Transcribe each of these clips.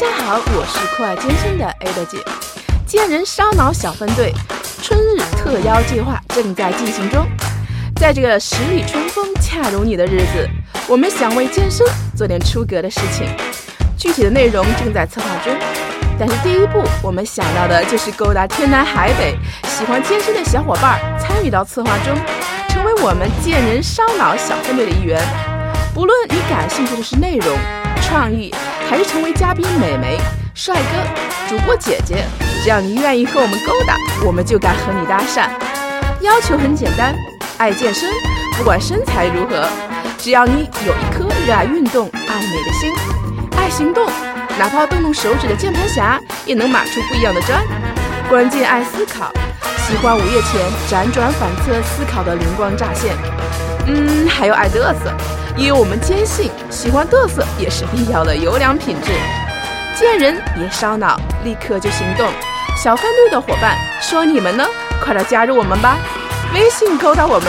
大家好，我是酷爱健身的 Ada 姐。健人烧脑小分队春日特邀计划正在进行中，在这个十里春风恰如你的日子，我们想为健身做点出格的事情，具体的内容正在策划中。但是第一步，我们想到的就是勾搭天南海北喜欢健身的小伙伴，参与到策划中，成为我们健人烧脑小分队的一员。不论你感兴趣的是内容、创意，还是成为嘉宾美眉、帅哥、主播姐姐，只要你愿意和我们勾搭，我们就敢和你搭讪。要求很简单，爱健身，不管身材如何，只要你有一颗热爱运动、爱美的心，爱行动。哪怕动动手指的键盘侠也能码出不一样的砖。关键爱思考，喜欢午夜前辗转反侧思考的灵光乍现。嗯，还有爱嘚瑟，因为我们坚信喜欢嘚瑟也是必要的优良品质。见人也烧脑，立刻就行动。小分队的伙伴说你们呢？快来加入我们吧！微信勾搭我们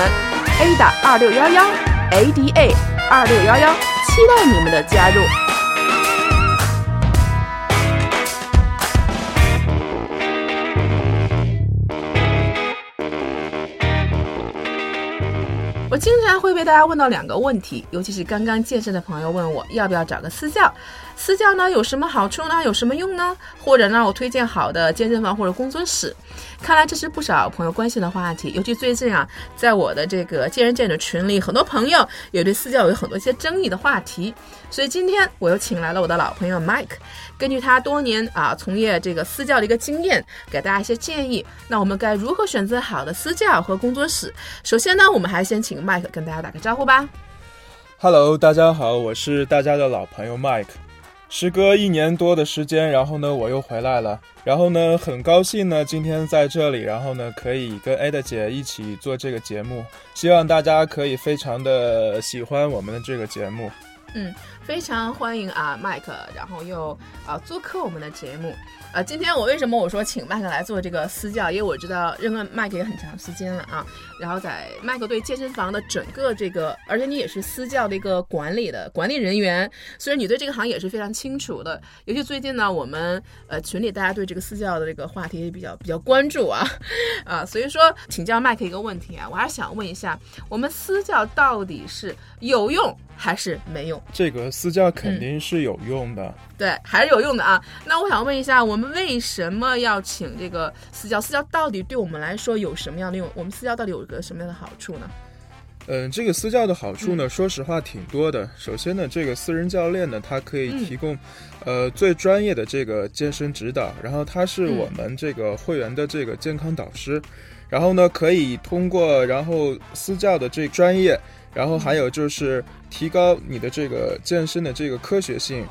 ，ada 二六幺幺，ada 二六幺幺，期待你们的加入。经常会被大家问到两个问题，尤其是刚刚健身的朋友问我要不要找个私教，私教呢有什么好处呢？有什么用呢？或者让我推荐好的健身房或者工作室。看来这是不少朋友关心的话题，尤其最近啊，在我的这个健身健的群里，很多朋友也对私教有很多一些争议的话题。所以今天我又请来了我的老朋友 Mike，根据他多年啊从业这个私教的一个经验，给大家一些建议。那我们该如何选择好的私教和工作室？首先呢，我们还是先请 Mike 跟大家打个招呼吧。Hello，大家好，我是大家的老朋友 Mike。时隔一年多的时间，然后呢，我又回来了。然后呢，很高兴呢，今天在这里，然后呢，可以跟 Ada 姐一起做这个节目。希望大家可以非常的喜欢我们的这个节目。嗯，非常欢迎啊，麦克，然后又啊做客我们的节目。呃，今天我为什么我说请麦克来做这个私教？因为我知道认识麦克也很长时间了啊。然后在麦克对健身房的整个这个，而且你也是私教的一个管理的管理人员，所以你对这个行业也是非常清楚的。尤其最近呢，我们呃群里大家对这个私教的这个话题也比较比较关注啊啊，所以说请教麦克一个问题啊，我还是想问一下，我们私教到底是有用还是没用？这个私教肯定是有用的，对，还是有用的啊。那我想问一下，我们为什么要请这个私教？私教到底对我们来说有什么样的用？我们私教到底有个什么样的好处呢？嗯，这个私教的好处呢，说实话挺多的。首先呢，这个私人教练呢，他可以提供，呃，最专业的这个健身指导，然后他是我们这个会员的这个健康导师，然后呢，可以通过然后私教的这专业，然后还有就是提高你的这个健身的这个科学性、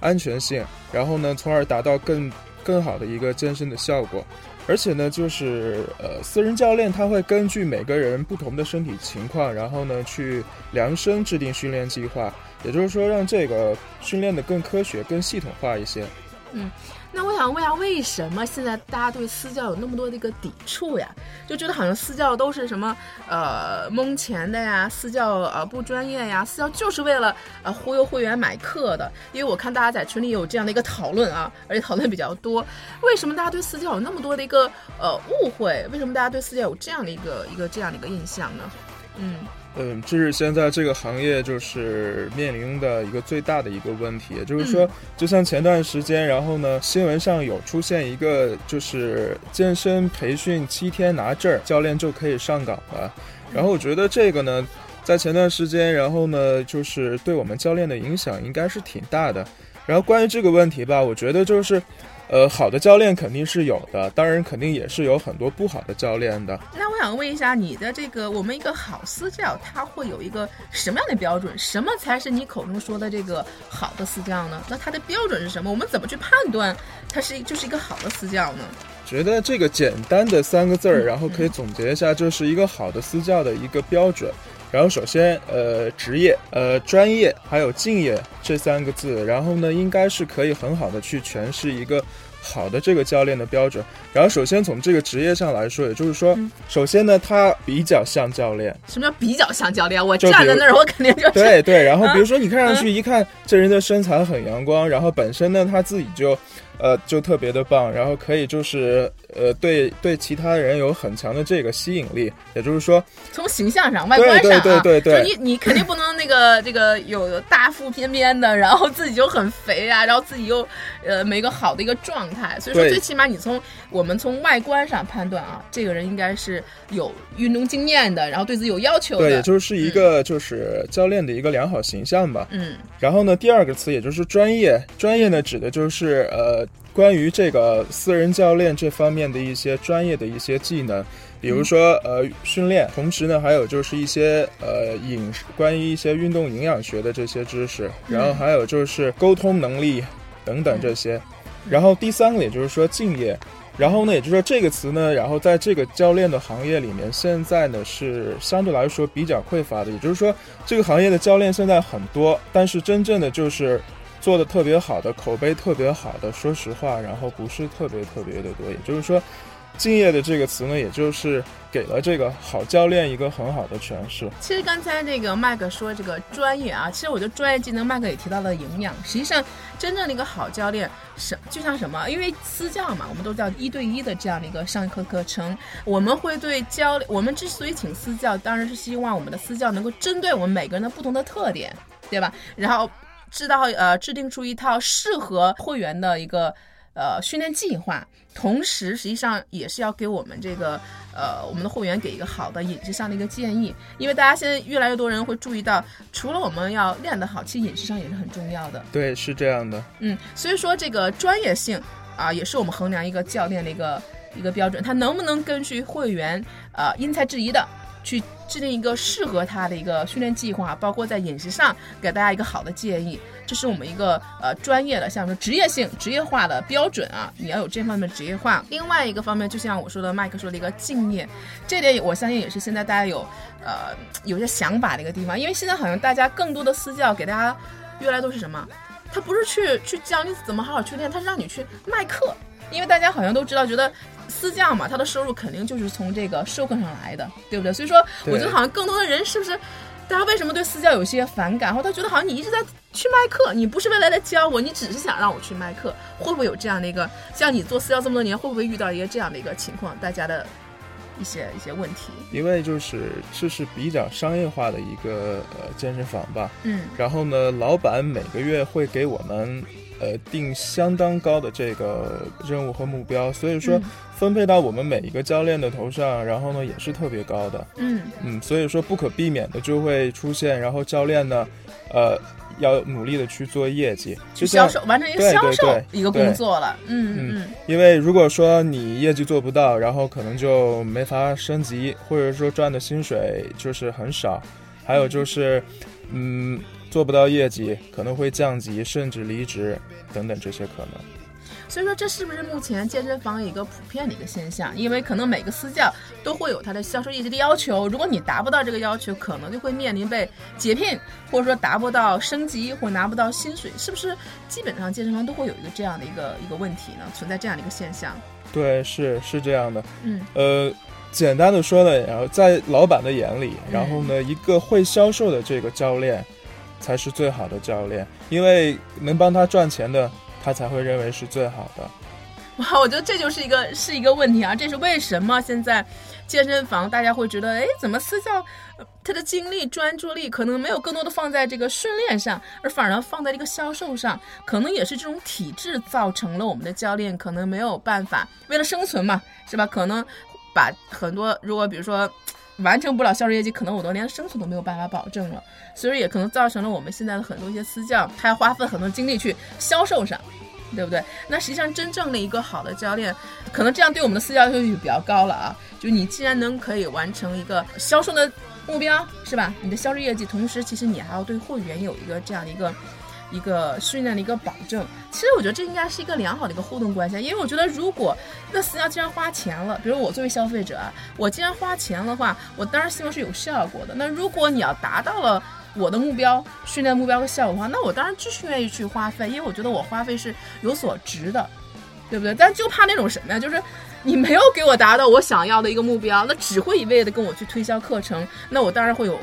安全性，然后呢，从而达到更更好的一个健身的效果。而且呢，就是呃，私人教练他会根据每个人不同的身体情况，然后呢去量身制定训练计划，也就是说让这个训练的更科学、更系统化一些。嗯。那我想问一下，为什么现在大家对私教有那么多的一个抵触呀？就觉得好像私教都是什么呃蒙钱的呀，私教呃不专业呀，私教就是为了呃忽悠会员买课的。因为我看大家在群里有这样的一个讨论啊，而且讨论比较多。为什么大家对私教有那么多的一个呃误会？为什么大家对私教有这样的一个一个这样的一个印象呢？嗯。嗯，这是现在这个行业就是面临的一个最大的一个问题，也就是说，就像前段时间，然后呢，新闻上有出现一个，就是健身培训七天拿证，教练就可以上岗了。然后我觉得这个呢，在前段时间，然后呢，就是对我们教练的影响应该是挺大的。然后关于这个问题吧，我觉得就是。呃，好的教练肯定是有的，当然肯定也是有很多不好的教练的。那我想问一下，你的这个我们一个好私教，他会有一个什么样的标准？什么才是你口中说的这个好的私教呢？那他的标准是什么？我们怎么去判断他是就是一个好的私教呢？觉得这个简单的三个字儿，然后可以总结一下，就是一个好的私教的一个标准。然后首先，呃，职业、呃，专业，还有敬业这三个字，然后呢，应该是可以很好的去诠释一个好的这个教练的标准。然后首先从这个职业上来说，也就是说，首先呢，他比较像教练。什么叫比较像教练？我站在那儿，我肯定就对对。然后比如说你看上去一看这人的身材很阳光，然后本身呢他自己就。呃，就特别的棒，然后可以就是呃，对对其他人有很强的这个吸引力，也就是说，从形象上、外观上啊，对对对就你你肯定不能那个这个有大腹便便的，然后自己就很肥啊，然后自己又呃没个好的一个状态，所以说最起码你从我们从外观上判断啊，这个人应该是有运动经验的，然后对自己有要求的，对，也就是一个就是教练的一个良好形象吧。嗯，然后呢，第二个词也就是专业，专业呢指的就是呃。关于这个私人教练这方面的一些专业的一些技能，比如说呃训练，同时呢还有就是一些呃饮食，关于一些运动营养学的这些知识，然后还有就是沟通能力等等这些。然后第三个也就是说敬业，然后呢也就是说这个词呢，然后在这个教练的行业里面，现在呢是相对来说比较匮乏的，也就是说这个行业的教练现在很多，但是真正的就是。做的特别好的，口碑特别好的，说实话，然后不是特别特别的多。也就是说，敬业的这个词呢，也就是给了这个好教练一个很好的诠释。其实刚才这个麦克说这个专业啊，其实我觉得专业技能，麦克也提到了营养。实际上，真正的一个好教练，什就像什么？因为私教嘛，我们都叫一对一的这样的一个上课课程，我们会对教，我们之所以请私教，当然是希望我们的私教能够针对我们每个人的不同的特点，对吧？然后。知道呃，制定出一套适合会员的一个呃训练计划，同时实际上也是要给我们这个呃我们的会员给一个好的饮食上的一个建议，因为大家现在越来越多人会注意到，除了我们要练得好，其实饮食上也是很重要的。对，是这样的。嗯，所以说这个专业性啊，也是我们衡量一个教练的一个一个标准，他能不能根据会员呃因材制宜的。去制定一个适合他的一个训练计划，包括在饮食上给大家一个好的建议，这是我们一个呃专业的，像说职业性、职业化的标准啊，你要有这方面的职业化。另外一个方面，就像我说的，麦克说的一个敬业，这点我相信也是现在大家有呃有些想法的一个地方，因为现在好像大家更多的私教给大家越来都是什么，他不是去去教你怎么好好去练，他是让你去卖课，因为大家好像都知道，觉得。私教嘛，他的收入肯定就是从这个授课上来的，对不对？所以说，我觉得好像更多的人是不是，大家为什么对私教有些反感？或他觉得好像你一直在去卖课，你不是为了来教我，你只是想让我去卖课，会不会有这样的一个？像你做私教这么多年，会不会遇到一个这样的一个情况？大家的一些一些问题？因为就是这是比较商业化的一个呃健身房吧，嗯，然后呢，老板每个月会给我们。呃，定相当高的这个任务和目标，所以说分配到我们每一个教练的头上，然后呢也是特别高的。嗯嗯，所以说不可避免的就会出现，然后教练呢，呃，要努力的去做业绩，就销售，完成一个销售一个工作了。嗯嗯，因为如果说你业绩做不到，然后可能就没法升级，或者说赚的薪水就是很少，还有就是，嗯。做不到业绩，可能会降级，甚至离职等等这些可能。所以说，这是不是目前健身房一个普遍的一个现象？因为可能每个私教都会有他的销售业绩的要求，如果你达不到这个要求，可能就会面临被解聘，或者说达不到升级或拿不到薪水，是不是？基本上健身房都会有一个这样的一个一个问题呢？存在这样的一个现象？对，是是这样的。嗯，呃，简单的说呢，然后在老板的眼里，然后呢，一个会销售的这个教练。才是最好的教练，因为能帮他赚钱的，他才会认为是最好的。哇，我觉得这就是一个是一个问题啊！这是为什么现在健身房大家会觉得，哎，怎么私教他的精力、专注力可能没有更多的放在这个训练上，而反而放在这个销售上？可能也是这种体制造成了我们的教练可能没有办法为了生存嘛，是吧？可能把很多如果比如说。完成不了销售业绩，可能我都连生存都没有办法保证了，所以也可能造成了我们现在的很多一些私教，他要花费很多精力去销售上，对不对？那实际上真正的一个好的教练，可能这样对我们的私教要求就比较高了啊。就你既然能可以完成一个销售的目标，是吧？你的销售业绩，同时其实你还要对会员有一个这样的一个。一个训练的一个保证，其实我觉得这应该是一个良好的一个互动关系，因为我觉得如果那私教既然花钱了，比如我作为消费者啊，我既然花钱的话，我当然希望是有效果的。那如果你要达到了我的目标、训练目标和效果的话，那我当然继续愿意去花费，因为我觉得我花费是有所值的。对不对？但就怕那种什么呀，就是你没有给我达到我想要的一个目标，那只会一味的跟我去推销课程，那我当然会有。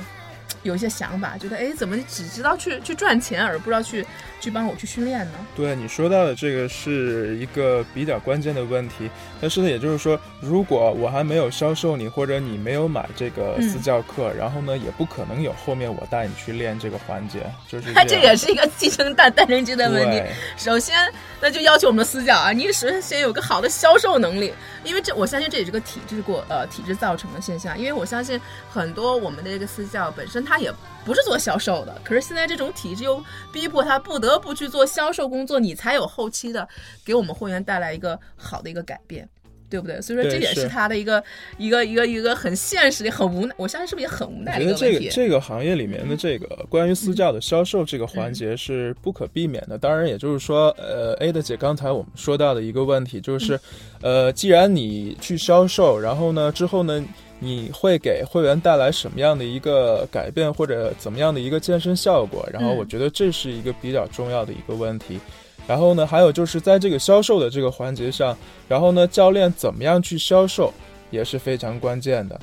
有一些想法，觉得哎，怎么只知道去去赚钱，而不知道去去帮我去训练呢？对你说到的这个是一个比较关键的问题。但是呢，也就是说，如果我还没有销售你，或者你没有买这个私教课，然后呢，也不可能有后面我带你去练这个环节。就是它这也是一个继承蛋，蛋生鸡的问题。首先，那就要求我们的私教啊，你首先先有个好的销售能力，因为这我相信这也是个体制过呃体制造成的现象。因为我相信很多我们的这个私教本身。他也不是做销售的，可是现在这种体制又逼迫他不得不去做销售工作，你才有后期的给我们会员带来一个好的一个改变，对不对？所以说这也是他的一个一个一个一个很现实的、很无奈，我相信是不是也很无奈的一个问题？我觉得这个这个行业里面的这个关于私教的销售这个环节是不可避免的。当然，也就是说，呃，A 的姐刚才我们说到的一个问题就是，呃，既然你去销售，然后呢之后呢？你会给会员带来什么样的一个改变，或者怎么样的一个健身效果？然后我觉得这是一个比较重要的一个问题。然后呢，还有就是在这个销售的这个环节上，然后呢，教练怎么样去销售也是非常关键的。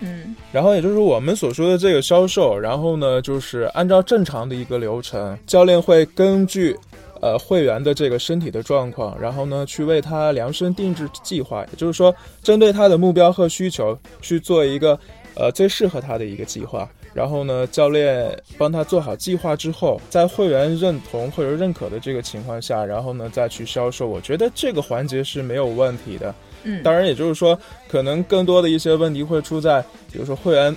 嗯，然后也就是我们所说的这个销售，然后呢，就是按照正常的一个流程，教练会根据。呃，会员的这个身体的状况，然后呢，去为他量身定制计划，也就是说，针对他的目标和需求去做一个呃最适合他的一个计划。然后呢，教练帮他做好计划之后，在会员认同或者认可的这个情况下，然后呢再去销售。我觉得这个环节是没有问题的。嗯，当然，也就是说，可能更多的一些问题会出在，比如说会员。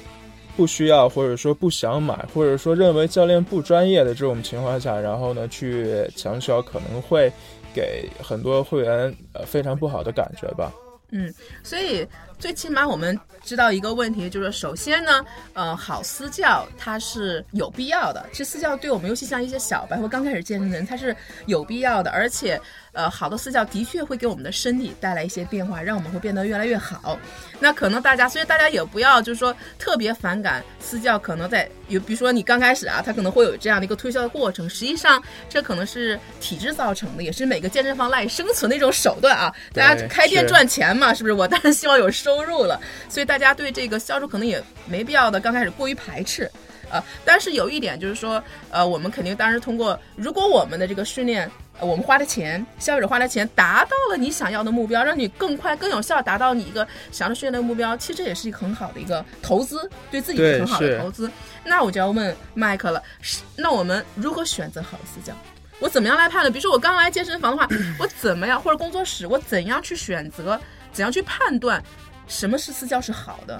不需要，或者说不想买，或者说认为教练不专业的这种情况下，然后呢去强销，可能会给很多会员呃非常不好的感觉吧。嗯，所以最起码我们知道一个问题，就是首先呢，呃，好私教它是有必要的。其实私教对我们，尤其像一些小白或刚开始健身的人，它是有必要的，而且。呃，好的私教的确会给我们的身体带来一些变化，让我们会变得越来越好。那可能大家，所以大家也不要就是说特别反感私教，可能在有，比如说你刚开始啊，他可能会有这样的一个推销的过程。实际上，这可能是体制造成的，也是每个健身房赖以生存的一种手段啊。大家开店赚钱嘛，是不是？我当然希望有收入了，所以大家对这个销售可能也没必要的刚开始过于排斥。呃，但是有一点就是说，呃，我们肯定当时通过，如果我们的这个训练。呃我们花的钱，消费者花的钱达到了你想要的目标，让你更快、更有效达到你一个想要训练的目标，其实这也是一个很好的一个投资，对自己很好的投资。那我就要问麦克了，是那我们如何选择好的私教？我怎么样来判断？比如说我刚来健身房的话，我怎么样，或者工作室，我怎样去选择，怎样去判断什么是私教是好的？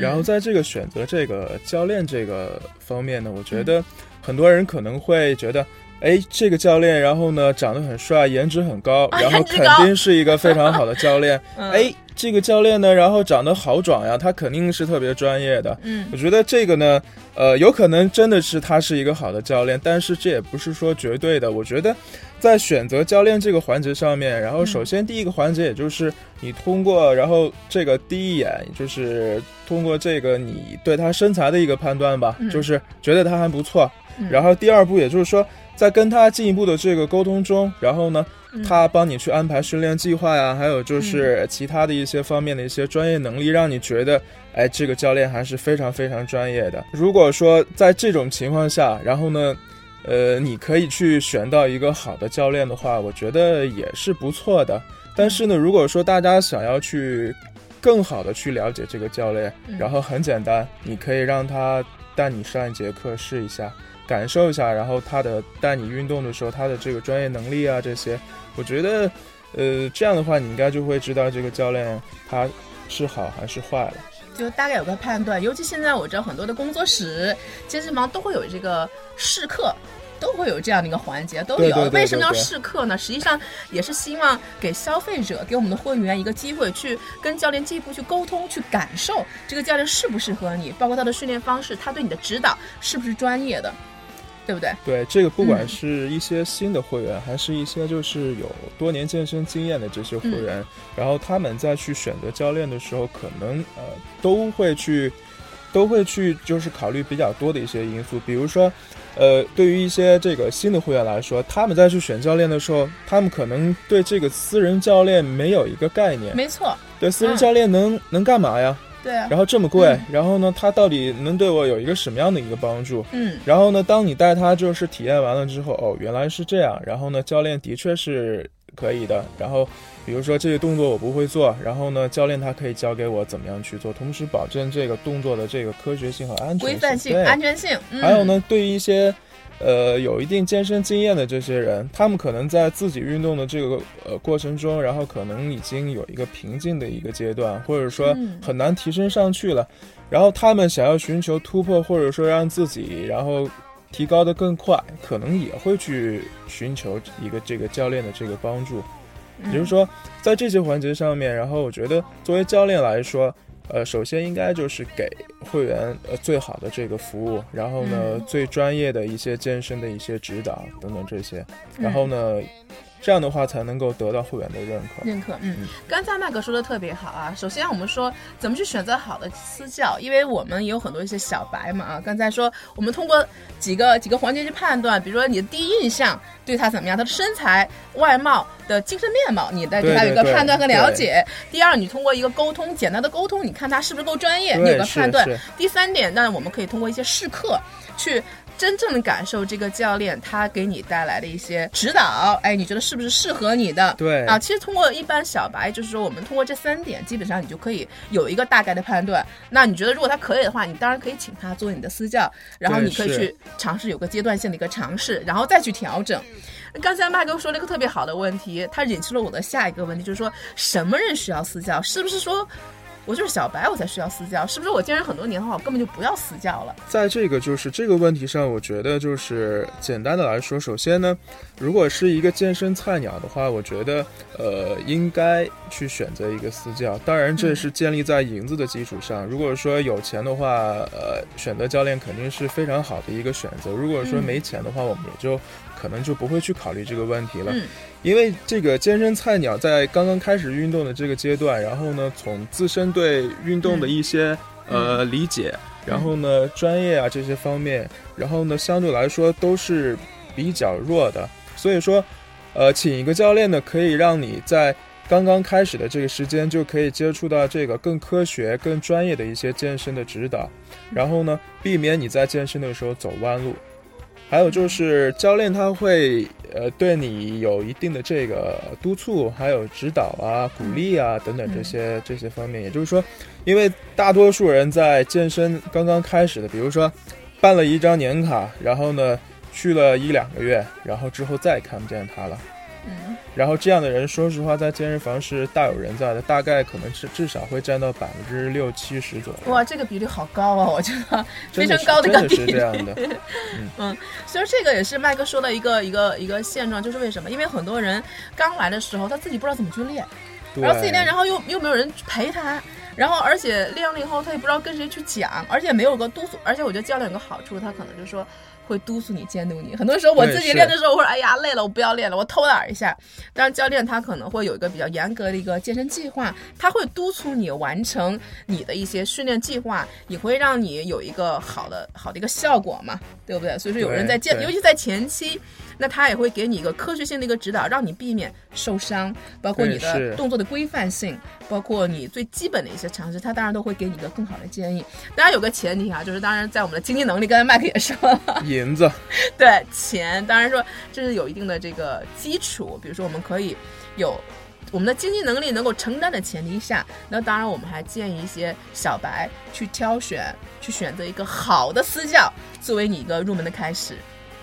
然后在这个选择这个教练这个方面呢，我觉得很多人可能会觉得。哎，这个教练，然后呢，长得很帅，颜值很高，然后肯定是一个非常好的教练。哎，这个教练呢，然后长得好壮呀，他肯定是特别专业的。嗯，我觉得这个呢，呃，有可能真的是他是一个好的教练，但是这也不是说绝对的。我觉得在选择教练这个环节上面，然后首先第一个环节，也就是你通过，然后这个第一眼就是通过这个你对他身材的一个判断吧，就是觉得他还不错。然后第二步，也就是说。在跟他进一步的这个沟通中，然后呢，他帮你去安排训练计划呀，还有就是其他的一些方面的一些专业能力，让你觉得，哎，这个教练还是非常非常专业的。如果说在这种情况下，然后呢，呃，你可以去选到一个好的教练的话，我觉得也是不错的。但是呢，如果说大家想要去更好的去了解这个教练，然后很简单，你可以让他带你上一节课试一下。感受一下，然后他的带你运动的时候，他的这个专业能力啊，这些，我觉得，呃，这样的话，你应该就会知道这个教练他是好还是坏了，就大概有个判断。尤其现在我知道很多的工作室、健身房都会有这个试课，都会有这样的一个环节，都有。为什么要试课呢？实际上也是希望给消费者、给我们的会员一个机会，去跟教练进一步去沟通、去感受这个教练适不适合你，包括他的训练方式，他对你的指导是不是专业的。对不对？对这个，不管是一些新的会员，还是一些就是有多年健身经验的这些会员，然后他们在去选择教练的时候，可能呃都会去都会去就是考虑比较多的一些因素，比如说，呃，对于一些这个新的会员来说，他们在去选教练的时候，他们可能对这个私人教练没有一个概念。没错，对，私人教练能能干嘛呀？对，然后这么贵，然后呢，它到底能对我有一个什么样的一个帮助？嗯，然后呢，当你带他就是体验完了之后，哦，原来是这样，然后呢，教练的确是可以的。然后，比如说这个动作我不会做，然后呢，教练他可以教给我怎么样去做，同时保证这个动作的这个科学性和安全规范性、对安全性。还有呢，对于一些。呃，有一定健身经验的这些人，他们可能在自己运动的这个呃过程中，然后可能已经有一个瓶颈的一个阶段，或者说很难提升上去了，然后他们想要寻求突破，或者说让自己然后提高的更快，可能也会去寻求一个这个教练的这个帮助。也就是说，在这些环节上面，然后我觉得作为教练来说。呃，首先应该就是给会员呃最好的这个服务，然后呢，最专业的一些健身的一些指导等等这些，然后呢。这样的话才能够得到会员的认可。认可，嗯，刚才麦克说的特别好啊。首先我们说怎么去选择好的私教，因为我们也有很多一些小白嘛啊。刚才说我们通过几个几个环节去判断，比如说你的第一印象对他怎么样，他的身材、外貌的精神面貌，你再对他有一个判断和了解。第二，你通过一个沟通，简单的沟通，你看他是不是够专业，你有个判断。第三点，那我们可以通过一些试课去。真正的感受这个教练他给你带来的一些指导，哎，你觉得是不是适合你的？对啊，其实通过一般小白，就是说我们通过这三点，基本上你就可以有一个大概的判断。那你觉得如果他可以的话，你当然可以请他做你的私教，然后你可以去尝试有个阶段性的一个尝试，然后再去调整。刚才麦哥说了一个特别好的问题，他引出了我的下一个问题，就是说什么人需要私教？是不是说？我就是小白，我才需要私教，是不是？我健身很多年的话，我根本就不要私教了。在这个就是这个问题上，我觉得就是简单的来说，首先呢，如果是一个健身菜鸟的话，我觉得呃应该去选择一个私教。当然，这是建立在银子的基础上。如果说有钱的话，呃，选择教练肯定是非常好的一个选择。如果说没钱的话，我们也就。可能就不会去考虑这个问题了，因为这个健身菜鸟在刚刚开始运动的这个阶段，然后呢，从自身对运动的一些呃理解，然后呢，专业啊这些方面，然后呢，相对来说都是比较弱的。所以说，呃，请一个教练呢，可以让你在刚刚开始的这个时间就可以接触到这个更科学、更专业的一些健身的指导，然后呢，避免你在健身的时候走弯路。还有就是教练他会呃对你有一定的这个督促，还有指导啊、鼓励啊等等这些这些方面。也就是说，因为大多数人在健身刚刚开始的，比如说办了一张年卡，然后呢去了一两个月，然后之后再也看不见他了。嗯，然后这样的人，说实话，在健身房是大有人在的，大概可能是至少会占到百分之六七十左右。哇，这个比例好高啊！我觉得非常高的一个比例。是这样的。嗯，其实这个也是麦哥说的一个一个一个现状，就是为什么？因为很多人刚来的时候，他自己不知道怎么去练，然后自己练，然后又又没有人陪他，然后而且练了以后，他也不知道跟谁去讲，而且没有个督促。而且我觉得教练有个好处，他可能就说。会督促你、监督你。很多时候我自己练的时候，我说：“哎呀，累了，我不要练了，我偷懒一下。”但是教练他可能会有一个比较严格的一个健身计划，他会督促你完成你的一些训练计划，也会让你有一个好的、好的一个效果嘛，对不对？所以说有人在健，尤其在前期。那他也会给你一个科学性的一个指导，让你避免受伤，包括你的动作的规范性，包括你最基本的一些常识，他当然都会给你一个更好的建议。当然有个前提啊，就是当然在我们的经济能力，刚才麦克也说了，银子，对钱，当然说这是有一定的这个基础。比如说我们可以有我们的经济能力能够承担的前提下，那当然我们还建议一些小白去挑选，去选择一个好的私教作为你一个入门的开始。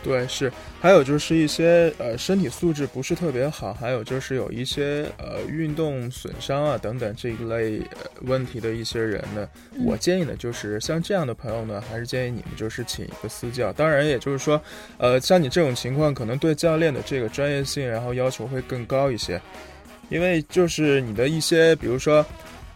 对，是，还有就是一些呃身体素质不是特别好，还有就是有一些呃运动损伤啊等等这一类问题的一些人呢，我建议呢就是像这样的朋友呢，还是建议你们就是请一个私教。当然，也就是说，呃，像你这种情况，可能对教练的这个专业性，然后要求会更高一些，因为就是你的一些，比如说，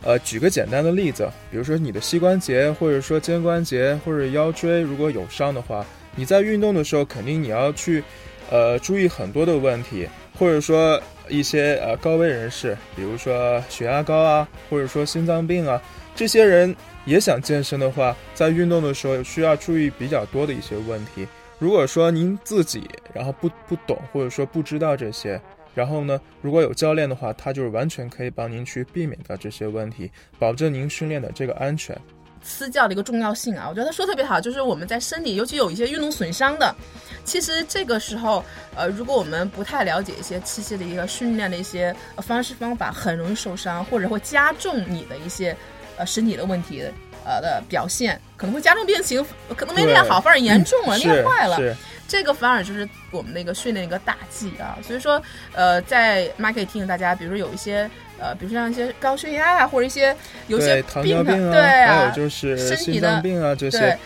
呃，举个简单的例子，比如说你的膝关节，或者说肩关节或者腰椎如果有伤的话。你在运动的时候，肯定你要去，呃，注意很多的问题，或者说一些呃高危人士，比如说血压高啊，或者说心脏病啊，这些人也想健身的话，在运动的时候需要注意比较多的一些问题。如果说您自己然后不不懂或者说不知道这些，然后呢，如果有教练的话，他就是完全可以帮您去避免掉这些问题，保证您训练的这个安全。私教的一个重要性啊，我觉得他说特别好，就是我们在身体，尤其有一些运动损伤的，其实这个时候，呃，如果我们不太了解一些器械的一个训练的一些方式方法，很容易受伤，或者会加重你的一些呃身体的问题，呃的表现，可能会加重病情，可能没练好反而严重了，练坏了。这个反而就是我们那个训练一个大忌啊，所以说，呃，在 marketing 大家，比如说有一些，呃，比如说像一些高血压啊，或者一些有些糖尿病啊，对啊，还有就是心脏病啊这些。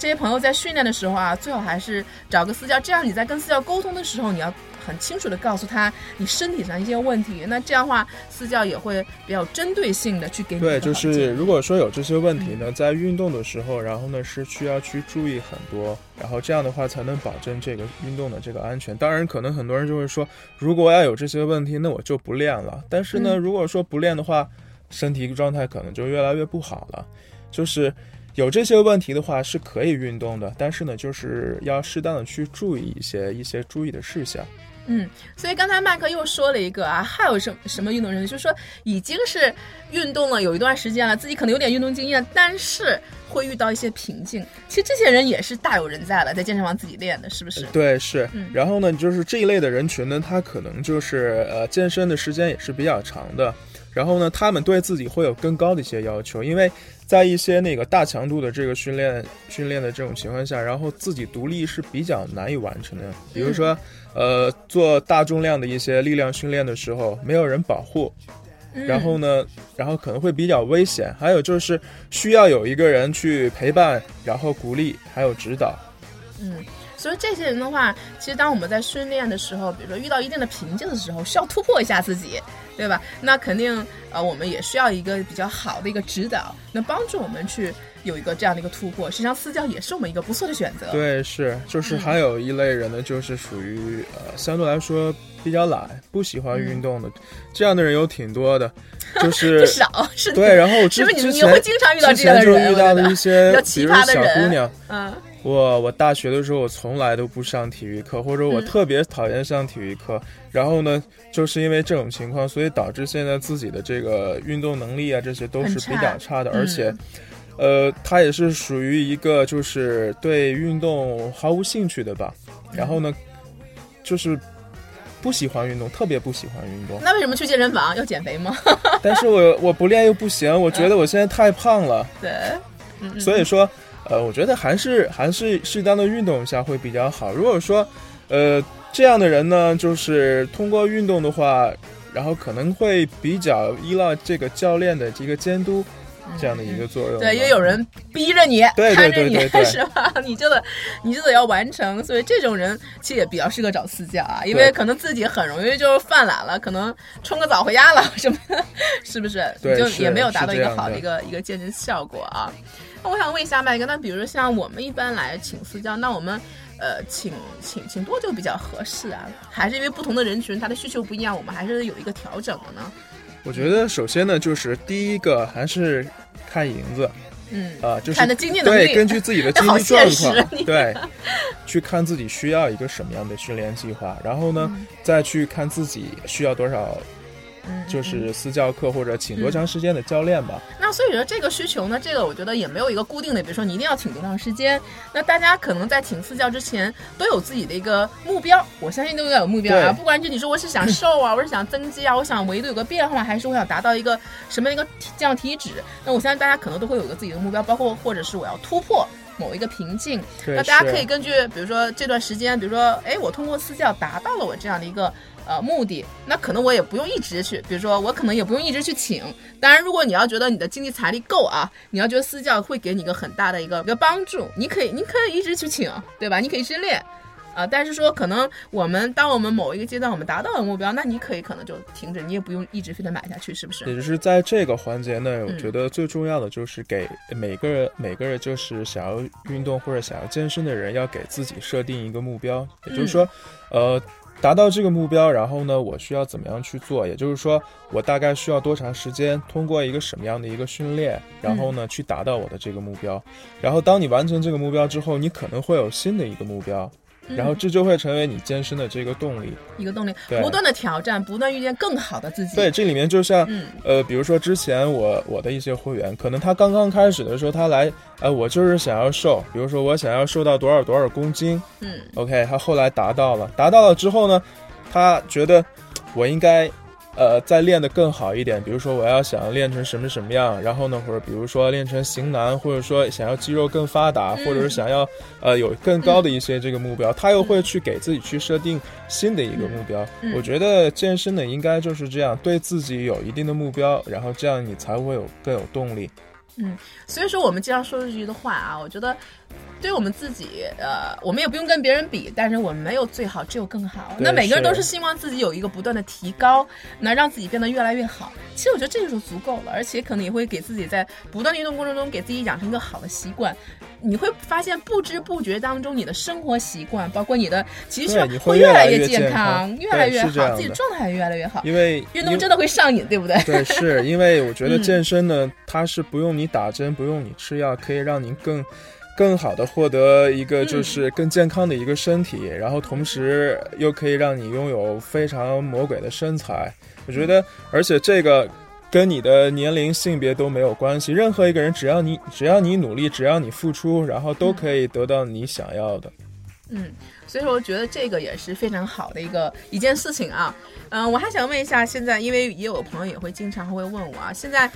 这些朋友在训练的时候啊，最好还是找个私教，这样你在跟私教沟通的时候，你要很清楚的告诉他你身体上一些问题。那这样的话，私教也会比较针对性的去给你。对，就是如果说有这些问题呢，在运动的时候，然后呢是需要去注意很多，然后这样的话才能保证这个运动的这个安全。当然，可能很多人就会说，如果要有这些问题，那我就不练了。但是呢，如果说不练的话，身体状态可能就越来越不好了。就是。有这些问题的话是可以运动的，但是呢，就是要适当的去注意一些一些注意的事项。嗯，所以刚才麦克又说了一个啊，还有什什么运动人就是说已经是运动了有一段时间了，自己可能有点运动经验，但是会遇到一些瓶颈。其实这些人也是大有人在了，在健身房自己练的，是不是？对，是。然后呢，就是这一类的人群呢，他可能就是呃健身的时间也是比较长的，然后呢，他们对自己会有更高的一些要求，因为。在一些那个大强度的这个训练训练的这种情况下，然后自己独立是比较难以完成的。比如说，呃，做大重量的一些力量训练的时候，没有人保护，然后呢，然后可能会比较危险。还有就是需要有一个人去陪伴，然后鼓励，还有指导。嗯。所以这些人的话，其实当我们在训练的时候，比如说遇到一定的瓶颈的时候，需要突破一下自己，对吧？那肯定呃，我们也需要一个比较好的一个指导，能帮助我们去有一个这样的一个突破。实际上，私教也是我们一个不错的选择。对，是，就是还有一类人呢，就是属于呃，相对来说比较懒，不喜欢运动的，这样的人有挺多的，就是不少，是。对，然后之之前会经常遇到这样的人，遇到的一些奇葩的小姑娘，嗯。我我大学的时候，我从来都不上体育课，或者我特别讨厌上体育课。然后呢，就是因为这种情况，所以导致现在自己的这个运动能力啊，这些都是比较差的。而且，呃，他也是属于一个就是对运动毫无兴趣的吧。然后呢，就是不喜欢运动，特别不喜欢运动。那为什么去健身房要减肥吗？但是我我不练又不行，我觉得我现在太胖了。对，所以说。呃，我觉得还是还是适当的运动一下会比较好。如果说，呃，这样的人呢，就是通过运动的话，然后可能会比较依赖这个教练的一个监督，这样的一个作用。对，因为有人逼着你，看着你，是吧？你就得，你就得要完成。所以这种人其实也比较适合找私教啊，因为可能自己很容易就犯懒了，可能冲个澡回家了什么，是不是？对，就也没有达到一个好的一个一个健身效果啊。那我想问一下麦哥，那比如说像我们一般来请私教，那我们呃请请请多久比较合适啊？还是因为不同的人群他的需求不一样，我们还是有一个调整的呢？我觉得首先呢，就是第一个还是看银子，嗯啊，就是看的经济能力，对，根据自己的经济状况，对，去看自己需要一个什么样的训练计划，然后呢，再去看自己需要多少。就是私教课或者请多长时间的教练吧。那所以说这个需求呢，这个我觉得也没有一个固定的，比如说你一定要请多长时间。那大家可能在请私教之前都有自己的一个目标，我相信都要有目标啊。不管是你说我是想瘦啊，我是想增肌啊，我想维度有个变化，还是我想达到一个什么一个降体脂，那我相信大家可能都会有一个自己的目标，包括或者是我要突破某一个瓶颈。那大家可以根据比如说这段时间，比如说哎，我通过私教达到了我这样的一个。呃，目的那可能我也不用一直去，比如说我可能也不用一直去请。当然，如果你要觉得你的经济财力够啊，你要觉得私教会给你一个很大的一个一个帮助，你可以，你可以一直去请，对吧？你可以一直练，啊，但是说可能我们当我们某一个阶段我们达到了目标，那你可以可能就停止，你也不用一直非得买下去，是不是？也就是在这个环节呢，我觉得最重要的就是给每个人每个人就是想要运动或者想要健身的人，要给自己设定一个目标，也就是说，呃。达到这个目标，然后呢，我需要怎么样去做？也就是说，我大概需要多长时间，通过一个什么样的一个训练，然后呢，去达到我的这个目标。然后，当你完成这个目标之后，你可能会有新的一个目标。然后这就会成为你健身的这个动力，一个动力，不断的挑战，不断遇见更好的自己。对，这里面就像，呃，比如说之前我我的一些会员，可能他刚刚开始的时候，他来，呃，我就是想要瘦，比如说我想要瘦到多少多少公斤，嗯，OK，他后来达到了，达到了之后呢，他觉得我应该。呃，再练得更好一点，比如说我要想练成什么什么样，然后呢，或者比如说练成型男，或者说想要肌肉更发达，或者是想要呃有更高的一些这个目标，他又会去给自己去设定新的一个目标。我觉得健身呢应该就是这样，对自己有一定的目标，然后这样你才会有更有动力。嗯，所以说我们经常说这句的话啊，我觉得。对于我们自己，呃，我们也不用跟别人比，但是我们没有最好，只有更好。那每个人都是希望自己有一个不断的提高，那让自己变得越来越好。其实我觉得这就是足够了，而且可能也会给自己在不断的运动过程中，给自己养成一个好的习惯。你会发现不知不觉当中，你的生活习惯，包括你的，其实会越来越健康，越来越好，自己状态也越来越好。因为运动真的会上瘾，对不对？对，是因为我觉得健身呢，它是不用你打针，不用你吃药，可以让您更。更好的获得一个就是更健康的一个身体，然后同时又可以让你拥有非常魔鬼的身材。我觉得，而且这个跟你的年龄、性别都没有关系。任何一个人，只要你只要你努力，只要你付出，然后都可以得到你想要的。嗯，所以说我觉得这个也是非常好的一个一件事情啊。嗯，我还想问一下，现在因为也有朋友也会经常会问我啊，现在。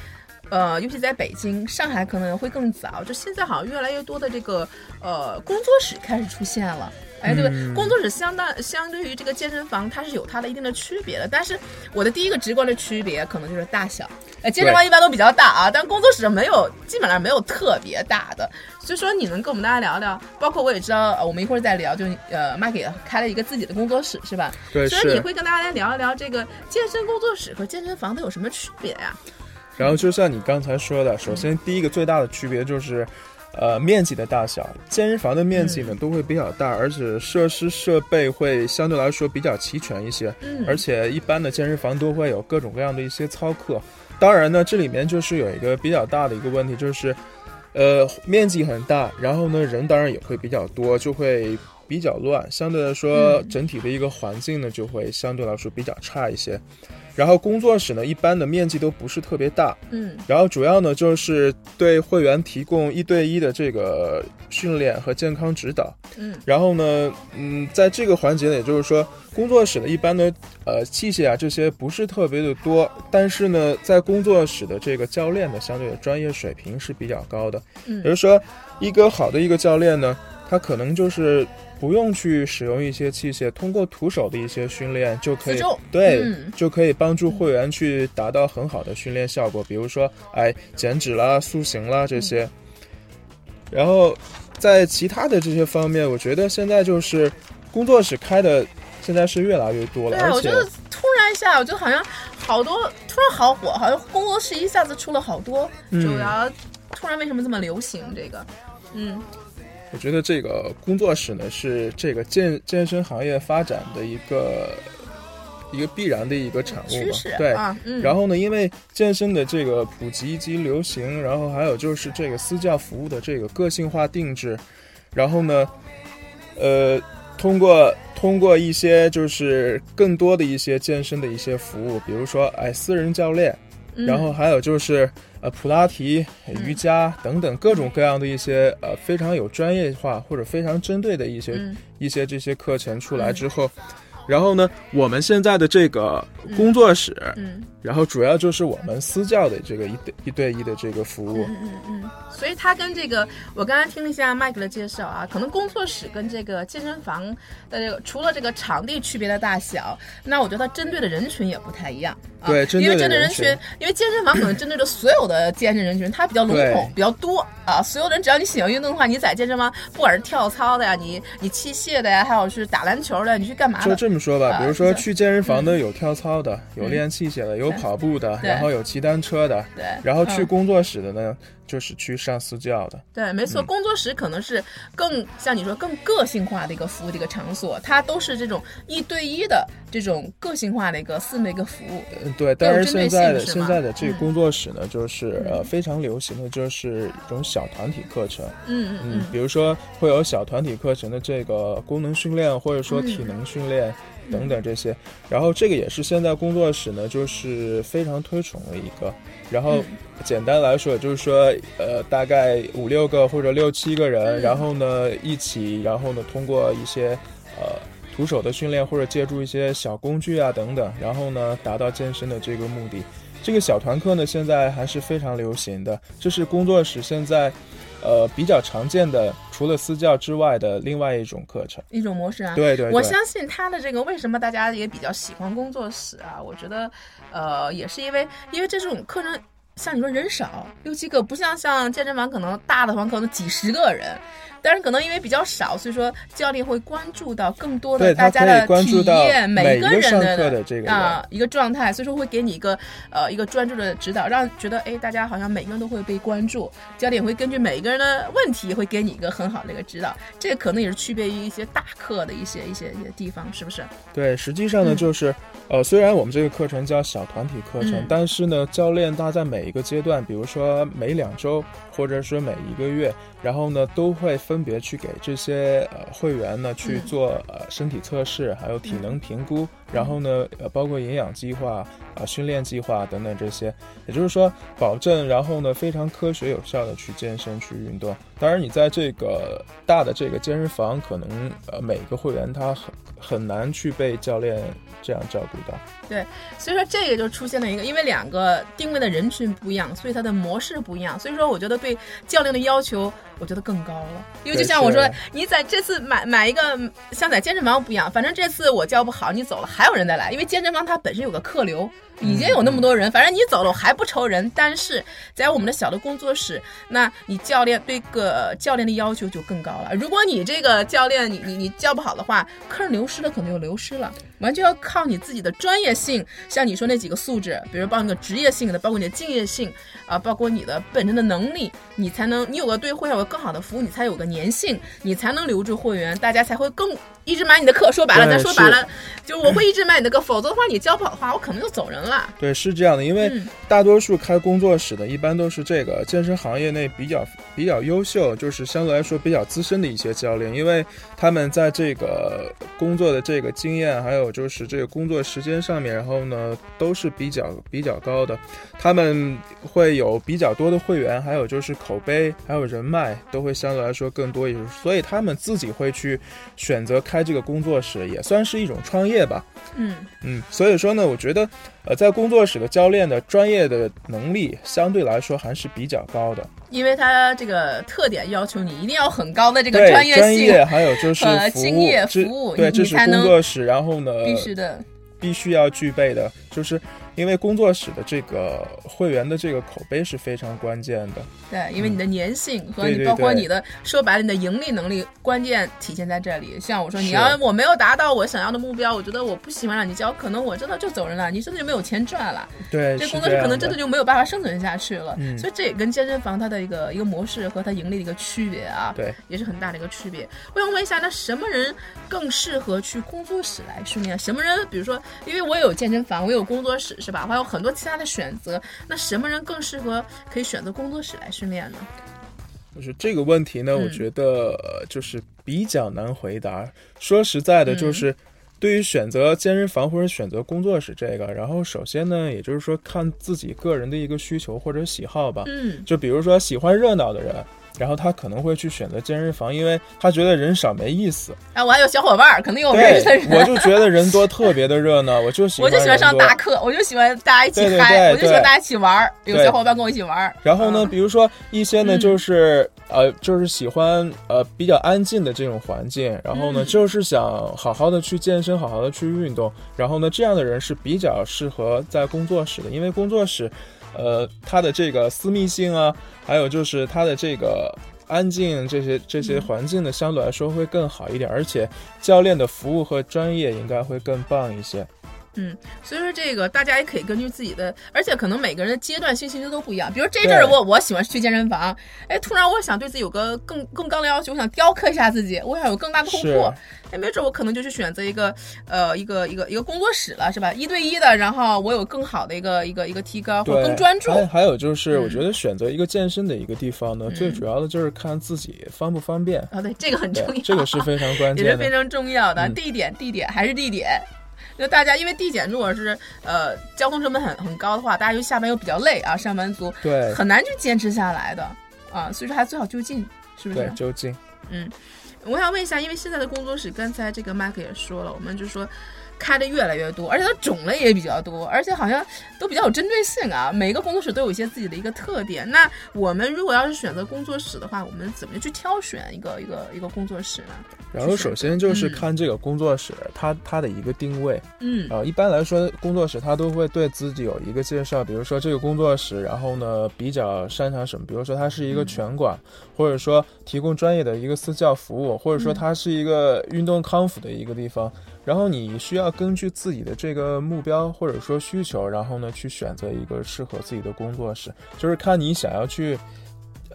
呃，尤其在北京、上海可能会更早。就现在好像越来越多的这个呃工作室开始出现了。哎，对，工作室相当相对于这个健身房，它是有它的一定的区别的。但是我的第一个直观的区别可能就是大小。哎，健身房一般都比较大啊，但工作室没有，基本上没有特别大的。所以说，你能跟我们大家聊聊？包括我也知道，我们一会儿再聊，就呃，麦给开了一个自己的工作室，是吧？对，所以你会跟大家来聊一聊这个健身工作室和健身房都有什么区别呀？然后就像你刚才说的，首先第一个最大的区别就是，呃，面积的大小。健身房的面积呢都会比较大，而且设施设备会相对来说比较齐全一些。嗯。而且一般的健身房都会有各种各样的一些操课。当然呢，这里面就是有一个比较大的一个问题，就是，呃，面积很大，然后呢人当然也会比较多，就会比较乱。相对来说，整体的一个环境呢就会相对来说比较差一些。然后工作室呢，一般的面积都不是特别大，嗯，然后主要呢就是对会员提供一对一的这个训练和健康指导，嗯，然后呢，嗯，在这个环节呢，也就是说，工作室呢一般的呃器械啊这些不是特别的多，但是呢，在工作室的这个教练呢，相对的专业水平是比较高的，嗯，比如说一个好的一个教练呢，他可能就是。不用去使用一些器械，通过徒手的一些训练就可以，对，就可以帮助会员去达到很好的训练效果。比如说，哎，减脂啦、塑形啦这些。然后，在其他的这些方面，我觉得现在就是工作室开的现在是越来越多了。对，我觉得突然一下，我觉得好像好多突然好火，好像工作室一下子出了好多，就要突然为什么这么流行这个？嗯。我觉得这个工作室呢，是这个健健身行业发展的一个一个必然的一个产物嘛。对，嗯。然后呢，因为健身的这个普及及流行，然后还有就是这个私教服务的这个个性化定制，然后呢，呃，通过通过一些就是更多的一些健身的一些服务，比如说哎，私人教练，然后还有就是。呃，普拉提、瑜伽等等各种各样的一些呃非常有专业化或者非常针对的一些一些这些课程出来之后。然后呢，我们现在的这个工作室，嗯，然后主要就是我们私教的这个一对一对一的这个服务，嗯嗯嗯。所以它跟这个，我刚才听了一下麦克的介绍啊，可能工作室跟这个健身房的这个，除了这个场地区别的大小，那我觉得它针对的人群也不太一样。对，因为针对人群，因为健身房可能针对着所有的健身人群，它比较笼统，比较多啊。所有人只要你喜欢运动的话，你在健身房，不管是跳操的呀，你你器械的呀，还有是打篮球的，你去干嘛？就这么说吧，比如说去健身房的有跳操的，有练器械的，有跑步的，然后有骑单车的，对。然后去工作室的呢，就是去上私教的。对，没错，工作室可能是更像你说更个性化的一个服务的一个场所，它都是这种一对一的这种个性化的一个私密一个服务。嗯，对。但是现在的现在的这个工作室呢，就是呃非常流行的就是一种小团体课程。嗯嗯嗯。比如说会有小团体课程的这个功能训练，或者说体能训练。等等这些，然后这个也是现在工作室呢，就是非常推崇的一个。然后简单来说，就是说，呃，大概五六个或者六七个人，然后呢一起，然后呢通过一些呃徒手的训练或者借助一些小工具啊等等，然后呢达到健身的这个目的。这个小团课呢现在还是非常流行的，这是工作室现在。呃，比较常见的，除了私教之外的另外一种课程，一种模式啊。对对，我相信他的这个为什么大家也比较喜欢工作室啊？我觉得，呃，也是因为，因为这种课程，像你说人少，六七个，不像像健身房可能大的房可能几十个人。但是可能因为比较少，所以说教练会关注到更多的大家的体验，每个人的啊一个状态，所以说会给你一个呃一个专注的指导，让觉得哎大家好像每个人都会被关注，教练会根据每一个人的问题会给你一个很好的一个指导，这个可能也是区别于一些大课的一些一些一些地方，是不是？对，实际上呢就是呃虽然我们这个课程叫小团体课程，但是呢教练他在每一个阶段，比如说每两周或者是每一个月。然后呢，都会分别去给这些呃会员呢去做呃身体测试，还有体能评估，然后呢，呃包括营养计划啊、训练计划等等这些，也就是说，保证然后呢非常科学有效的去健身去运动。当然，你在这个大的这个健身房，可能呃每个会员他很很难去被教练这样照顾到。对，所以说这个就出现了一个，因为两个定位的人群不一样，所以它的模式不一样。所以说，我觉得对教练的要求。我觉得更高了，因为就像我说，你在这次买买一个，像在健身房不一样，反正这次我教不好，你走了还有人再来，因为健身房它本身有个客流。已经有那么多人，反正你走了我还不愁人。但是在我们的小的工作室，那你教练对个教练的要求就更高了。如果你这个教练你你你教不好的话，客人流失了可能就流失了，完全要靠你自己的专业性。像你说那几个素质，比如包括你的职业性的，包括你的敬业性啊，包括你的本身的能力，你才能你有个对会员有个更好的服务，你才有个粘性，你才能留住会员，大家才会更。一直买你的课，说白了，咱说白了，就我会一直买你的课，否则的话，你教不好的话，我可能就走人了。对，是这样的，因为大多数开工作室的，一般都是这个健身行业内比较比较优秀，就是相对来说比较资深的一些教练，因为他们在这个工作的这个经验，还有就是这个工作时间上面，然后呢都是比较比较高的，他们会有比较多的会员，还有就是口碑，还有人脉，都会相对来说更多一些，所以他们自己会去选择。开这个工作室也算是一种创业吧。嗯嗯，所以说呢，我觉得，呃，在工作室的教练的专业的能力相对来说还是比较高的。因为他这个特点要求你一定要很高的这个专业性，专业还有就是敬业服务，对，这是工作室，然后呢，必须的，必须要具备的，就是。因为工作室的这个会员的这个口碑是非常关键的。对，因为你的粘性和你包括你的说白了你的盈利能力，关键体现在这里。像我说，你要我没有达到我想要的目标，我觉得我不喜欢让你教，可能我真的就走人了，你真的就没有钱赚了。对，这工作室可能真的就没有办法生存下去了。所以这也跟健身房它的一个一个模式和它盈利的一个区别啊，对，也是很大的一个区别。我想问一下，那什么人更适合去工作室来训练？什么人？比如说，因为我有健身房，我有工作室，是吧？还有很多其他的选择，那什么人更适合可以选择工作室来训练呢？就是这个问题呢，我觉得就是比较难回答。说实在的，就是对于选择健身房或者选择工作室这个，然后首先呢，也就是说看自己个人的一个需求或者喜好吧。嗯，就比如说喜欢热闹的人。然后他可能会去选择健身房，因为他觉得人少没意思。啊，我还有小伙伴儿，可能有认识的人。我就觉得人多特别的热闹，我就喜欢。我就喜欢上大课，我就喜欢大家一起嗨，我就喜欢大家一起玩儿，有小伙伴跟我一起玩儿。然后呢，比如说一些呢，就是呃，就是喜欢呃比较安静的这种环境，然后呢，就是想好好的去健身，好好的去运动。然后呢，这样的人是比较适合在工作室的，因为工作室。呃，它的这个私密性啊，还有就是它的这个安静，这些这些环境的，相对来说会更好一点，而且教练的服务和专业应该会更棒一些。嗯，所以说这个大家也可以根据自己的，而且可能每个人的阶段性兴趣都不一样。比如这阵儿我我喜欢去健身房，哎，突然我想对自己有个更更高的要求，我想雕刻一下自己，我想有更大的突破，哎，没准我可能就去选择一个呃一个一个一个工作室了，是吧？一对一的，然后我有更好的一个一个一个提高，或更专注。还有就是，我觉得选择一个健身的一个地方呢，最主要的就是看自己方不方便啊。对，这个很重要，这个是非常关键，也是非常重要的。地点，地点还是地点。就大家因为递减，如果是呃交通成本很很高的话，大家又下班又比较累啊，上班族对很难去坚持下来的啊，所以说还最好就近，是不是？对，就近。嗯，我想问一下，因为现在的工作室，刚才这个麦克也说了，我们就说。开的越来越多，而且它种类也比较多，而且好像都比较有针对性啊。每个工作室都有一些自己的一个特点。那我们如果要是选择工作室的话，我们怎么去挑选一个一个一个工作室呢？然后首先就是看这个工作室它它的一个定位。嗯。呃，一般来说，工作室它都会对自己有一个介绍，比如说这个工作室，然后呢比较擅长什么？比如说它是一个拳馆，或者说提供专业的一个私教服务，或者说它是一个运动康复的一个地方。然后你需要根据自己的这个目标或者说需求，然后呢去选择一个适合自己的工作室，就是看你想要去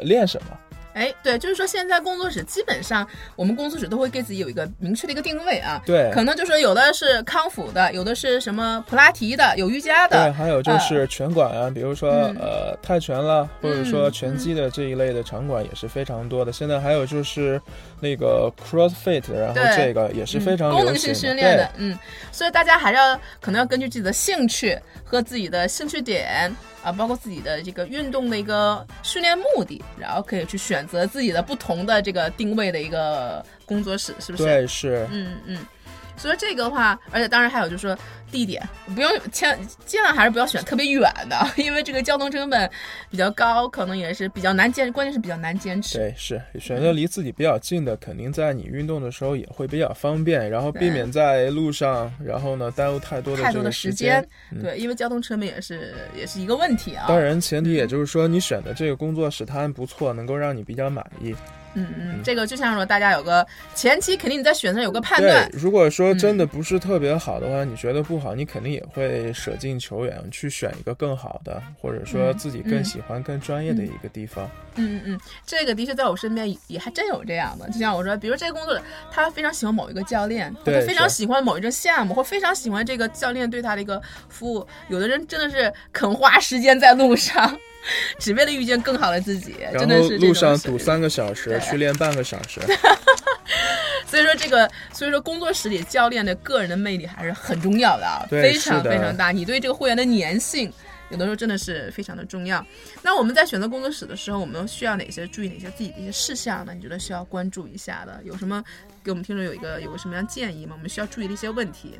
练什么。哎，对，就是说现在工作室基本上，我们工作室都会给自己有一个明确的一个定位啊。对，可能就是有的是康复的，有的是什么普拉提的，有瑜伽的。对，还有就是拳馆啊，比如说呃泰拳啦，或者说拳击的这一类的场馆也是非常多的。现在还有就是那个 CrossFit，然后这个也是非常功能性训练的。嗯，所以大家还是要可能要根据自己的兴趣和自己的兴趣点。啊，包括自己的这个运动的一个训练目的，然后可以去选择自己的不同的这个定位的一个工作室，是不是？对，是。嗯嗯。所以这个的话，而且当然还有就是说地点，不用千尽量还是不要选特别远的，因为这个交通成本比较高，可能也是比较难坚，关键是比较难坚持。对，是选择离自己比较近的，肯定在你运动的时候也会比较方便，然后避免在路上，然后呢耽误太多的太多的时间。对，因为交通成本也是也是一个问题啊。当然，前提也就是说你选的这个工作室它还不错，能够让你比较满意。嗯嗯，这个就像说，大家有个前期，肯定你在选择有个判断。如果说真的不是特别好的话，你觉得不好，你肯定也会舍近求远，去选一个更好的，或者说自己更喜欢、更专业的一个地方。嗯嗯嗯，这个的确在我身边也还真有这样的。就像我说，比如这个工作者，他非常喜欢某一个教练，他非常喜欢某一个项目，或非常喜欢这个教练对他的一个服务。有的人真的是肯花时间在路上。只为了遇见更好的自己，真的是路上堵三个小时，去练半个小时。所以说这个，所以说工作室里教练的个人的魅力还是很重要的啊，非常非常大。你对这个会员的粘性，有的时候真的是非常的重要。那我们在选择工作室的时候，我们需要哪些注意哪些自己的一些事项呢？你觉得需要关注一下的，有什么给我们听众有一个有个什么样建议吗？我们需要注意的一些问题。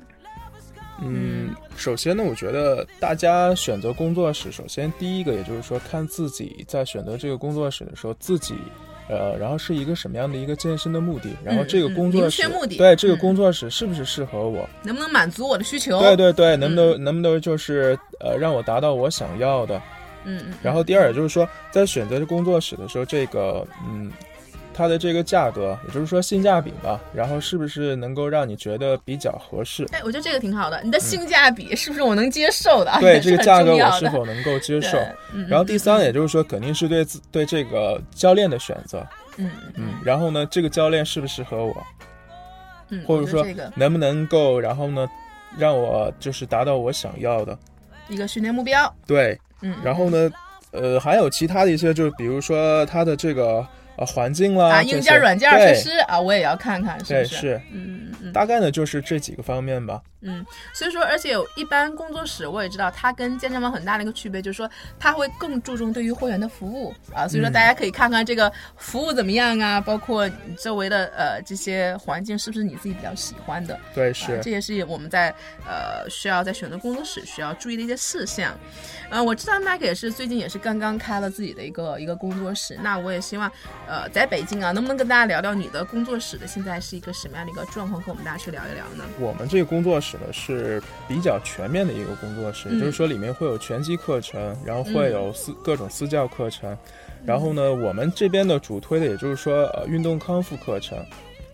嗯，首先呢，我觉得大家选择工作室，首先第一个，也就是说，看自己在选择这个工作室的时候，自己，呃，然后是一个什么样的一个健身的目的，然后这个工作室，对这个工作室是不是适合我，能不能满足我的需求？对对对，能不能能不能就是呃让我达到我想要的？嗯嗯。然后第二，也就是说，在选择这工作室的时候，这个嗯。它的这个价格，也就是说性价比吧，然后是不是能够让你觉得比较合适？哎，我觉得这个挺好的。你的性价比是不是我能接受的？对，这个价格我是否能够接受？然后第三，也就是说，肯定是对对这个教练的选择。嗯嗯。然后呢，这个教练适不适合我？嗯，或者说能不能够，然后呢，让我就是达到我想要的一个训练目标？对，嗯。然后呢，呃，还有其他的一些，就是比如说他的这个。啊，环境啦，啊，硬件、软件设施啊，我也要看看，是不是？是，嗯嗯嗯，大概呢就是这几个方面吧。嗯，所以说，而且有一般工作室，我也知道，它跟健身房很大的一个区别，就是说，它会更注重对于会员的服务啊。所以说，大家可以看看这个服务怎么样啊，包括周围的呃这些环境是不是你自己比较喜欢的。对，是，这也是我们在呃需要在选择工作室需要注意的一些事项。嗯，我知道 Mike 也是最近也是刚刚开了自己的一个一个工作室，那我也希望呃在北京啊，能不能跟大家聊聊你的工作室的现在是一个什么样的一个状况，跟我们大家去聊一聊呢？我们这个工作室。指的是比较全面的一个工作室，也就是说里面会有拳击课程，然后会有私各种私教课程，然后呢，我们这边的主推的也就是说呃运动康复课程，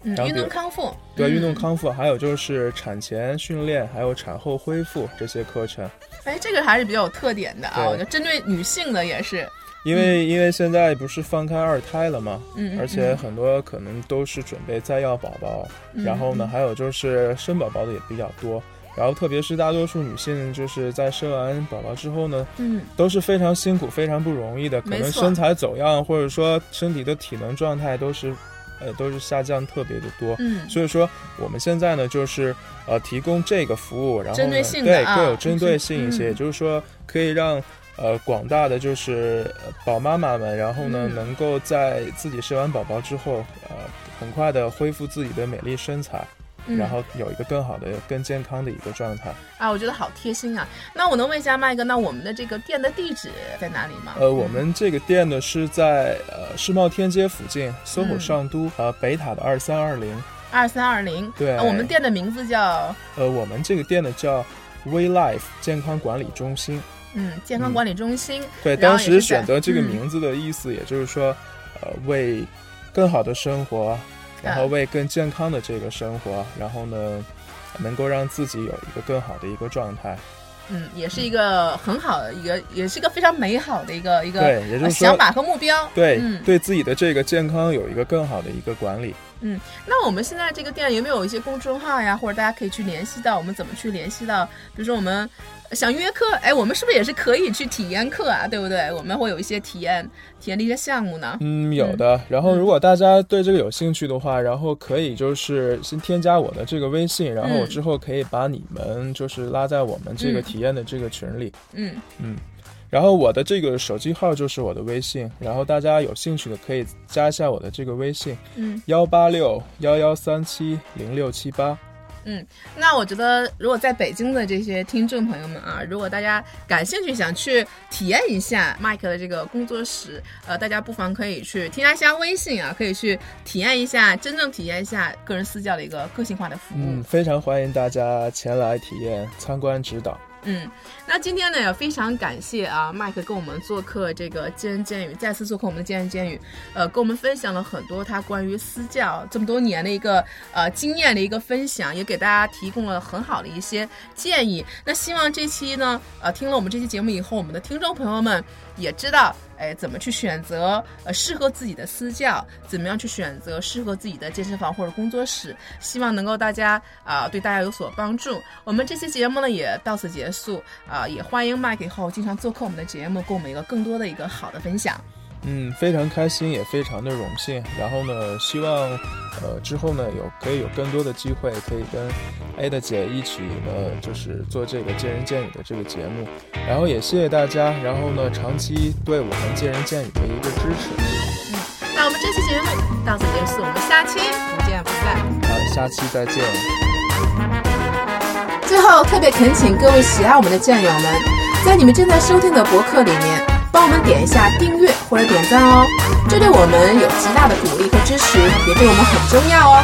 嗯，运动康复，对，运动康复，还有就是产前训练，还有产后恢复这些课程。哎，这个还是比较有特点的啊，我觉得针对女性的也是。因为因为现在不是放开二胎了吗？嗯，而且很多可能都是准备再要宝宝，然后呢，还有就是生宝宝的也比较多，然后特别是大多数女性就是在生完宝宝之后呢，嗯，都是非常辛苦、非常不容易的，可能身材走样，或者说身体的体能状态都是，呃，都是下降特别的多。嗯，所以说我们现在呢，就是呃提供这个服务，然后呢，对更有针对性一些，也就是说可以让。呃，广大的就是宝妈妈们，然后呢，能够在自己生完宝宝之后，呃，很快的恢复自己的美丽身材，然后有一个更好的、更健康的一个状态。啊，我觉得好贴心啊！那我能问一下麦哥，那我们的这个店的地址在哪里吗？呃，我们这个店呢是在呃世贸天街附近，SOHO 上都呃北塔的二三二零。二三二零。对。我们店的名字叫？呃，我们这个店呢叫 We Life 健康管理中心。嗯，健康管理中心。对，当时选择这个名字的意思，也就是说，呃，为更好的生活，然后为更健康的这个生活，然后呢，能够让自己有一个更好的一个状态。嗯，也是一个很好的一个，也是一个非常美好的一个一个，对，也就是想法和目标。对，对自己的这个健康有一个更好的一个管理。嗯，那我们现在这个店有没有一些公众号呀，或者大家可以去联系到？我们怎么去联系到？比如说我们。想约课，哎，我们是不是也是可以去体验课啊？对不对？我们会有一些体验体验的一些项目呢。嗯，有的。然后，如果大家对这个有兴趣的话，然后可以就是先添加我的这个微信，然后我之后可以把你们就是拉在我们这个体验的这个群里。嗯嗯。然后我的这个手机号就是我的微信，然后大家有兴趣的可以加一下我的这个微信。嗯。幺八六幺幺三七零六七八。嗯，那我觉得，如果在北京的这些听众朋友们啊，如果大家感兴趣，想去体验一下麦克的这个工作室，呃，大家不妨可以去添加一下微信啊，可以去体验一下，真正体验一下个人私教的一个个性化的服务。嗯，非常欢迎大家前来体验、参观、指导。嗯，那今天呢也非常感谢啊，麦克跟我们做客这个见人见语，再次做客我们的见人见语，呃，跟我们分享了很多他关于私教这么多年的一个呃经验的一个分享，也给大家提供了很好的一些建议。那希望这期呢，呃，听了我们这期节目以后，我们的听众朋友们也知道。哎，怎么去选择呃适合自己的私教？怎么样去选择适合自己的健身房或者工作室？希望能够大家啊对大家有所帮助。我们这期节目呢也到此结束啊，也欢迎麦克以后经常做客我们的节目，给我们一个更多的一个好的分享。嗯，非常开心，也非常的荣幸。然后呢，希望，呃，之后呢有可以有更多的机会，可以跟 Ada 姐一起呢，就是做这个见人见语的这个节目。然后也谢谢大家，然后呢，长期对我们见人见语的一个支持。嗯，那我们这期节目到此结束，我们下期不见不散。好，下期再见。最后特别恳请各位喜爱我们的战友们，在你们正在收听的博客里面。帮我们点一下订阅或者点赞哦，这对我们有极大的鼓励和支持，也对我们很重要哦。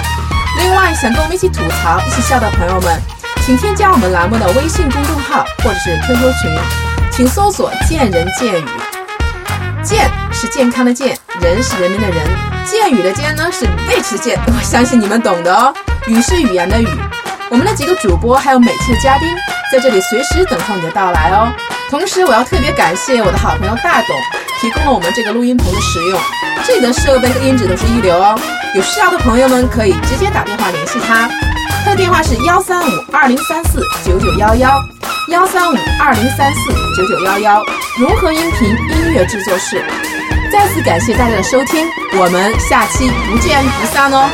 另外，想跟我们一起吐槽、一起笑的朋友们，请添加我们栏目的微信公众号或者是 QQ 群，请搜索“见人见语”。健是健康的健，人是人民的人，见语的见呢是未吃见，我相信你们懂的哦。语是语言的语。我们的几个主播还有每期的嘉宾在这里随时等候你的到来哦。同时，我要特别感谢我的好朋友大董，提供了我们这个录音棚的使用，这里的设备和音质都是一流哦。有需要的朋友们可以直接打电话联系他，他的电话是幺三五二零三四九九幺幺，幺三五二零三四九九幺幺，融合音频音乐制作室。再次感谢大家的收听，我们下期不见不散哦。